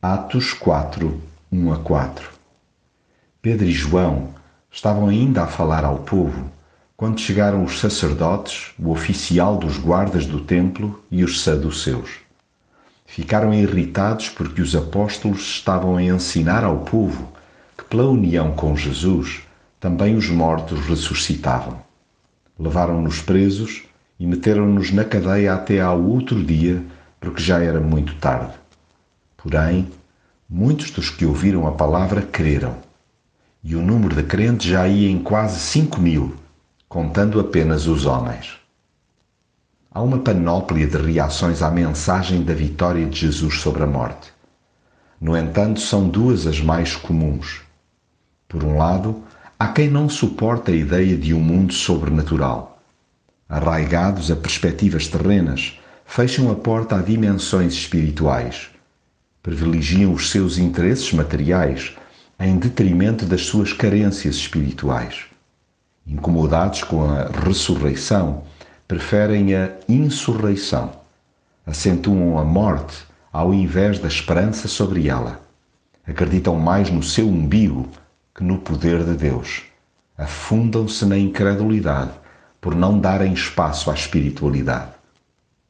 Atos 4, 1 a 4 Pedro e João estavam ainda a falar ao povo quando chegaram os sacerdotes, o oficial dos guardas do templo e os saduceus. Ficaram irritados porque os apóstolos estavam a ensinar ao povo que, pela união com Jesus, também os mortos ressuscitavam. Levaram-nos presos e meteram-nos na cadeia até ao outro dia, porque já era muito tarde. Porém, muitos dos que ouviram a palavra creram, e o número de crentes já ia em quase cinco mil, contando apenas os homens. Há uma panóplia de reações à mensagem da vitória de Jesus sobre a morte. No entanto, são duas as mais comuns. Por um lado, há quem não suporta a ideia de um mundo sobrenatural. Arraigados a perspectivas terrenas, fecham a porta a dimensões espirituais. Privilegiam os seus interesses materiais em detrimento das suas carências espirituais. Incomodados com a ressurreição, preferem a insurreição. Acentuam a morte ao invés da esperança sobre ela. Acreditam mais no seu umbigo que no poder de Deus. Afundam-se na incredulidade por não darem espaço à espiritualidade.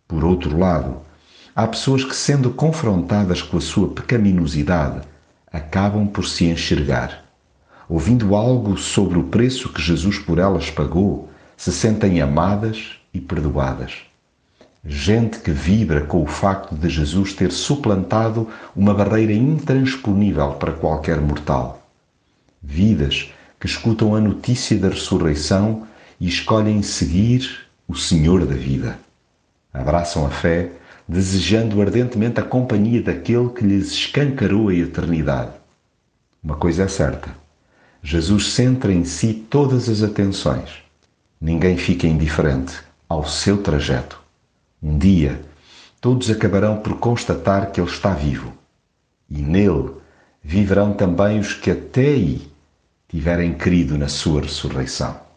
Por outro lado, há pessoas que, sendo confrontadas com a sua pecaminosidade, acabam por se enxergar. Ouvindo algo sobre o preço que Jesus por elas pagou, se sentem amadas e perdoadas. Gente que vibra com o facto de Jesus ter suplantado uma barreira intransponível para qualquer mortal. Vidas que escutam a notícia da ressurreição e escolhem seguir o Senhor da vida. Abraçam a fé, desejando ardentemente a companhia daquele que lhes escancarou a eternidade. Uma coisa é certa: Jesus centra em si todas as atenções. Ninguém fica indiferente ao seu trajeto. Um dia, todos acabarão por constatar que Ele está vivo. E nele viverão também os que até aí tiverem crido na sua ressurreição.